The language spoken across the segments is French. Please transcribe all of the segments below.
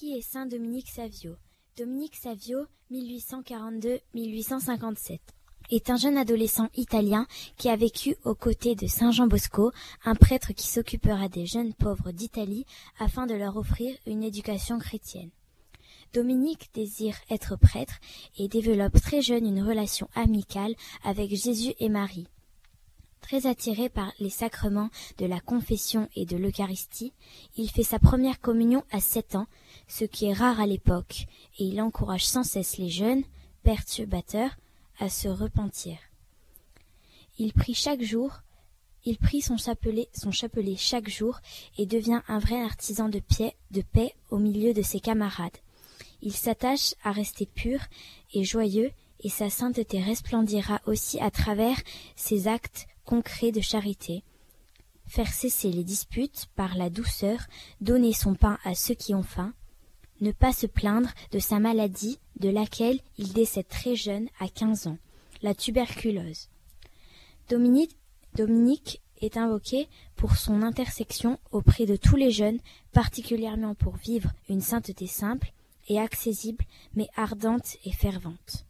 Qui est Saint Dominique Savio Dominique Savio, 1842-1857, est un jeune adolescent italien qui a vécu aux côtés de Saint Jean Bosco, un prêtre qui s'occupera des jeunes pauvres d'Italie afin de leur offrir une éducation chrétienne. Dominique désire être prêtre et développe très jeune une relation amicale avec Jésus et Marie. Très attiré par les sacrements de la confession et de l'Eucharistie, il fait sa première communion à sept ans, ce qui est rare à l'époque, et il encourage sans cesse les jeunes, perturbateurs, à se repentir. Il prie chaque jour, il prie son chapelet, chaque jour et devient un vrai artisan de, de paix au milieu de ses camarades. Il s'attache à rester pur et joyeux et sa sainteté resplendira aussi à travers ses actes concret de charité. Faire cesser les disputes par la douceur, donner son pain à ceux qui ont faim, ne pas se plaindre de sa maladie de laquelle il décède très jeune à quinze ans, la tuberculose. Dominique, Dominique est invoqué pour son intersection auprès de tous les jeunes, particulièrement pour vivre une sainteté simple et accessible, mais ardente et fervente.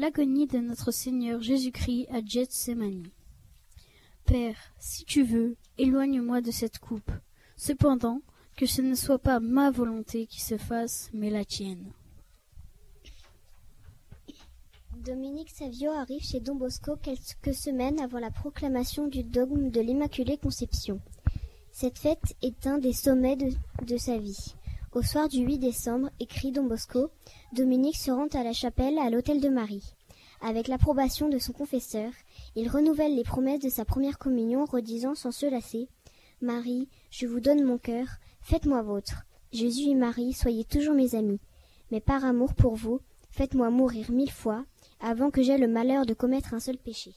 L'agonie de notre Seigneur Jésus-Christ à Gethsemane. Père, si tu veux, éloigne-moi de cette coupe. Cependant, que ce ne soit pas ma volonté qui se fasse, mais la tienne. Dominique Savio arrive chez Don Bosco quelques semaines avant la proclamation du dogme de l'Immaculée Conception. Cette fête est un des sommets de, de sa vie. Au soir du 8 décembre, écrit Don Bosco, Dominique se rend à la chapelle à l'hôtel de Marie. Avec l'approbation de son confesseur, il renouvelle les promesses de sa première communion, redisant sans se lasser Marie, je vous donne mon cœur, faites-moi vôtre. Jésus et Marie, soyez toujours mes amis. Mais par amour pour vous, faites-moi mourir mille fois, avant que j'aie le malheur de commettre un seul péché.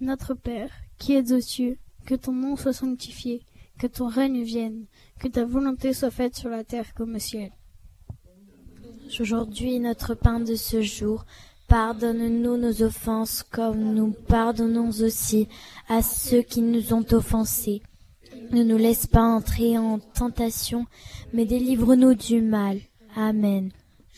Notre Père, qui es aux cieux, que ton nom soit sanctifié, que ton règne vienne, que ta volonté soit faite sur la terre comme au ciel. Aujourd'hui notre pain de ce jour, pardonne-nous nos offenses comme nous pardonnons aussi à ceux qui nous ont offensés. Ne nous laisse pas entrer en tentation, mais délivre-nous du mal. Amen.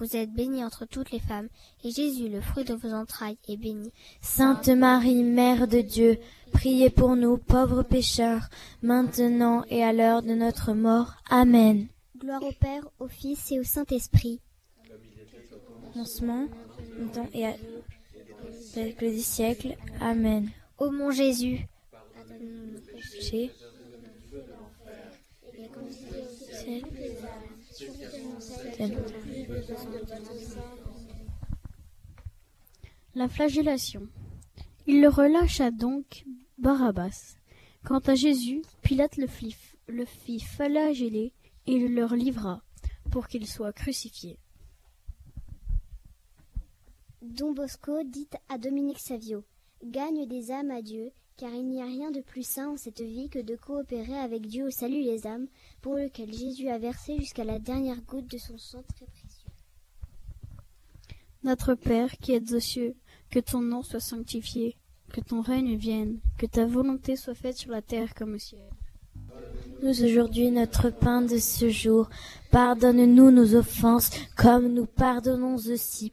Vous êtes bénie entre toutes les femmes, et Jésus, le fruit de vos entrailles, est béni. Sainte Marie, Mère de Dieu, priez pour nous pauvres pécheurs, maintenant et à l'heure de notre mort. Amen. Gloire au Père, au Fils et au Saint-Esprit. Commencement, maintenant et à siècle des siècles. Amen. Ô mon Jésus, Chez La flagellation. Il le relâcha donc Barabbas. Quant à Jésus, Pilate le fit, le fit flageller et le leur livra pour qu'il soit crucifié. Don Bosco dit à Dominique Savio Gagne des âmes à Dieu, car il n'y a rien de plus sain en cette vie que de coopérer avec Dieu au salut des âmes, pour lequel Jésus a versé jusqu'à la dernière goutte de son sang très précieux. Notre Père qui êtes aux cieux, que ton nom soit sanctifié, que ton règne vienne, que ta volonté soit faite sur la terre comme au ciel. Nous aujourd'hui notre pain de ce jour. Pardonne-nous nos offenses, comme nous pardonnons aussi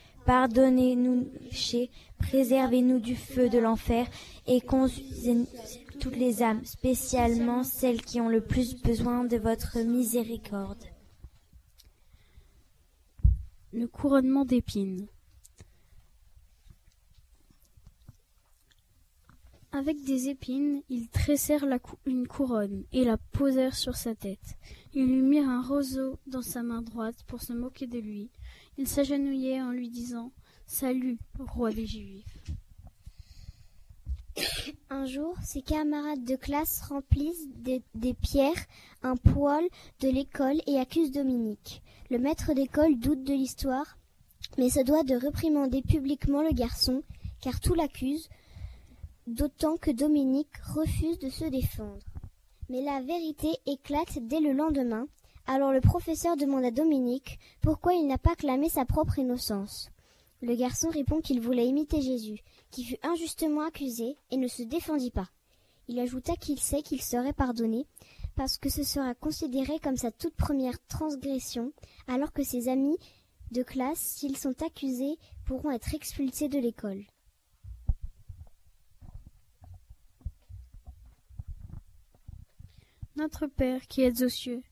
Pardonnez-nous péchés, préservez-nous du feu de l'enfer et conduisez toutes les âmes, spécialement celles qui ont le plus besoin de votre miséricorde. Le couronnement d'épines. Avec des épines, ils tressèrent une couronne et la posèrent sur sa tête. Ils lui mirent un roseau dans sa main droite pour se moquer de lui. Ils s'agenouillaient en lui disant Salut, roi des Juifs. un jour, ses camarades de classe remplissent des, des pierres un poêle de l'école et accusent Dominique. Le maître d'école doute de l'histoire, mais se doit de réprimander publiquement le garçon, car tout l'accuse, d'autant que Dominique refuse de se défendre. Mais la vérité éclate dès le lendemain, alors le professeur demande à Dominique pourquoi il n'a pas clamé sa propre innocence. Le garçon répond qu'il voulait imiter Jésus, qui fut injustement accusé et ne se défendit pas. Il ajouta qu'il sait qu'il serait pardonné, parce que ce sera considéré comme sa toute première transgression, alors que ses amis de classe, s'ils sont accusés, pourront être expulsés de l'école. Notre Père qui êtes aux cieux,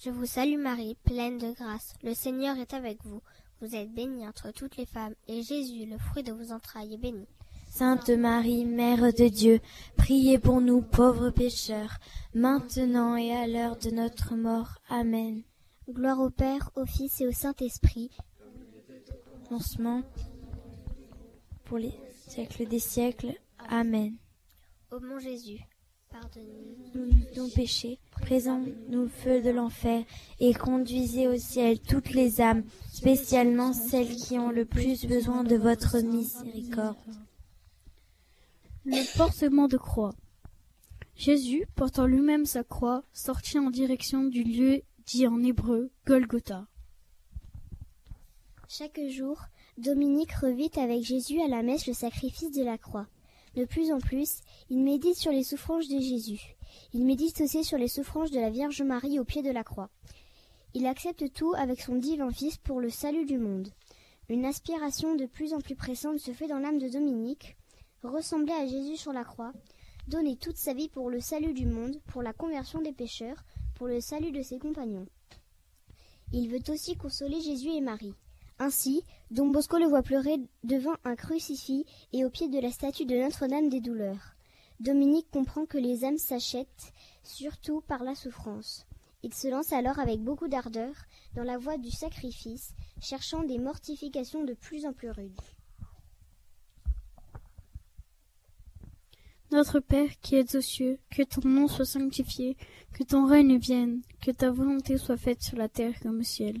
Je vous salue Marie, pleine de grâce. Le Seigneur est avec vous. Vous êtes bénie entre toutes les femmes, et Jésus, le fruit de vos entrailles, est béni. Sainte Marie, Mère de Dieu, priez pour nous pauvres pécheurs, maintenant et à l'heure de notre mort. Amen. Gloire au Père, au Fils et au Saint-Esprit. Lancement pour les siècles des siècles. Amen. Ô mon Jésus, pardonnez-nous Nous nos péchés, présente-nous le feu de l'enfer et conduisez au ciel toutes les âmes, spécialement celles qui ont le plus besoin de votre miséricorde. Le portement de croix. Jésus, portant lui-même sa croix, sortit en direction du lieu dit en hébreu Golgotha. Chaque jour, Dominique revit avec Jésus à la messe le sacrifice de la croix. De plus en plus, il médite sur les souffrances de Jésus. Il médite aussi sur les souffrances de la Vierge Marie au pied de la croix. Il accepte tout avec son divin Fils pour le salut du monde. Une aspiration de plus en plus pressante se fait dans l'âme de Dominique, ressembler à Jésus sur la croix, donner toute sa vie pour le salut du monde, pour la conversion des pécheurs, pour le salut de ses compagnons. Il veut aussi consoler Jésus et Marie. Ainsi, Don Bosco le voit pleurer devant un crucifix et au pied de la statue de Notre-Dame des Douleurs. Dominique comprend que les âmes s'achètent surtout par la souffrance. Il se lance alors avec beaucoup d'ardeur dans la voie du sacrifice, cherchant des mortifications de plus en plus rudes. Notre Père qui es aux cieux, que ton nom soit sanctifié, que ton règne vienne, que ta volonté soit faite sur la terre comme au ciel.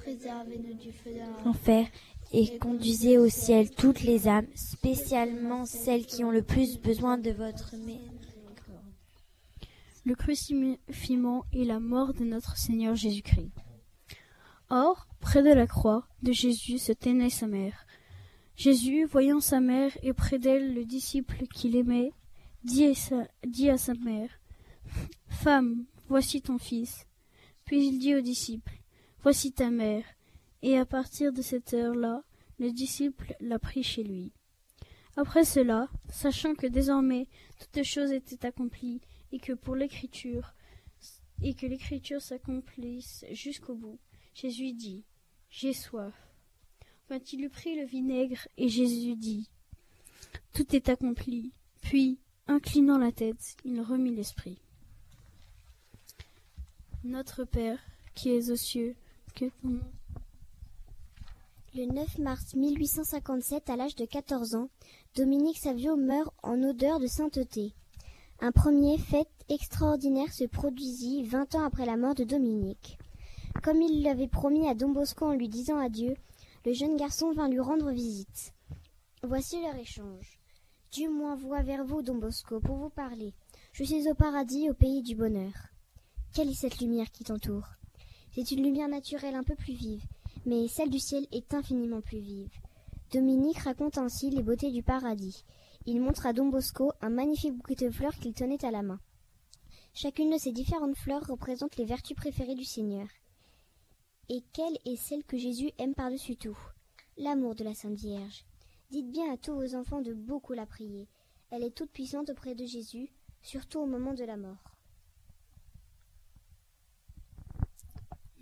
préservez-nous du feu de l'enfer, et conduisez au ciel toutes les âmes, spécialement celles qui ont le plus besoin de votre miséricorde. Le crucifixion et la mort de notre Seigneur Jésus-Christ. Or, près de la croix de Jésus se tenait sa mère. Jésus, voyant sa mère et près d'elle le disciple qu'il aimait, dit à, sa, dit à sa mère, Femme, voici ton fils. Puis il dit au disciple, Voici ta mère. Et à partir de cette heure-là, le disciple l'a pris chez lui. Après cela, sachant que désormais toutes choses étaient accomplies et que pour l'écriture et que l'écriture s'accomplisse jusqu'au bout, Jésus dit, J'ai soif. Quand il eut pris le vinaigre, et Jésus dit, Tout est accompli. Puis, inclinant la tête, il remit l'esprit. Notre Père, qui es aux cieux, Le 9 mars 1857, à l'âge de 14 ans, Dominique Savio meurt en odeur de sainteté. Un premier fait extraordinaire se produisit vingt ans après la mort de Dominique. Comme il l'avait promis à Don Bosco en lui disant adieu, le jeune garçon vint lui rendre visite. Voici leur échange. Dieu m'envoie vers vous, Don Bosco, pour vous parler. Je suis au paradis, au pays du bonheur. Quelle est cette lumière qui t'entoure? C'est une lumière naturelle un peu plus vive, mais celle du ciel est infiniment plus vive. Dominique raconte ainsi les beautés du paradis. Il montre à Don Bosco un magnifique bouquet de fleurs qu'il tenait à la main. Chacune de ces différentes fleurs représente les vertus préférées du Seigneur. Et quelle est celle que Jésus aime par-dessus tout? L'amour de la Sainte Vierge. Dites bien à tous vos enfants de beaucoup la prier. Elle est toute puissante auprès de Jésus, surtout au moment de la mort.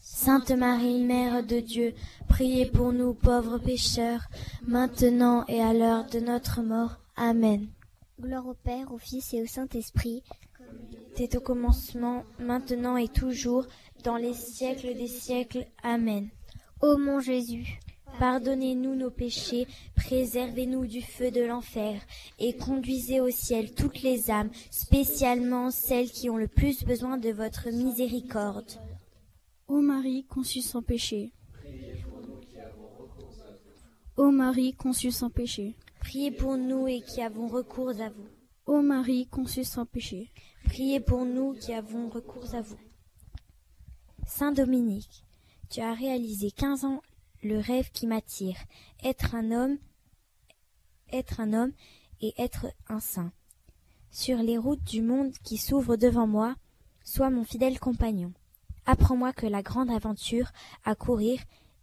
Sainte Marie, Mère de Dieu, priez pour nous pauvres pécheurs, maintenant et à l'heure de notre mort. Amen. Gloire au Père, au Fils et au Saint-Esprit. C'est au commencement, maintenant et toujours, dans les siècles des siècles. Amen. Ô mon Jésus, Pardonnez-nous nos péchés, préservez-nous du feu de l'enfer, et conduisez au ciel toutes les âmes, spécialement celles qui ont le plus besoin de votre miséricorde. Ô Marie conçue sans péché. Ô Marie conçue sans péché. Priez pour nous et qui avons recours à vous. Ô Marie conçue sans péché. Priez pour nous qui avons recours à vous. Saint Dominique, tu as réalisé quinze ans le rêve qui m'attire, être un homme, être un homme et être un saint. Sur les routes du monde qui s'ouvrent devant moi, sois mon fidèle compagnon. Apprends-moi que la grande aventure à courir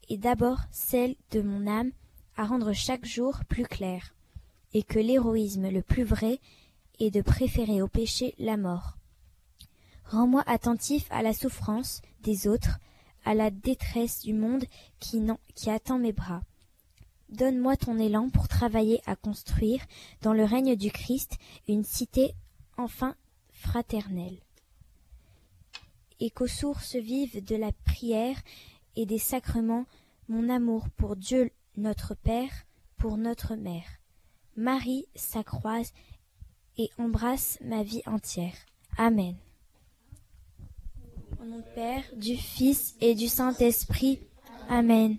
est d'abord celle de mon âme à rendre chaque jour plus clair, et que l'héroïsme le plus vrai est de préférer au péché la mort. Rends-moi attentif à la souffrance des autres, à la détresse du monde qui, qui attend mes bras. Donne-moi ton élan pour travailler à construire, dans le règne du Christ, une cité enfin fraternelle. Et qu'aux sources vives de la prière et des sacrements, mon amour pour Dieu notre Père, pour notre Mère. Marie s'accroise et embrasse ma vie entière. Amen. Au nom Père, du Fils et du Saint-Esprit. Amen.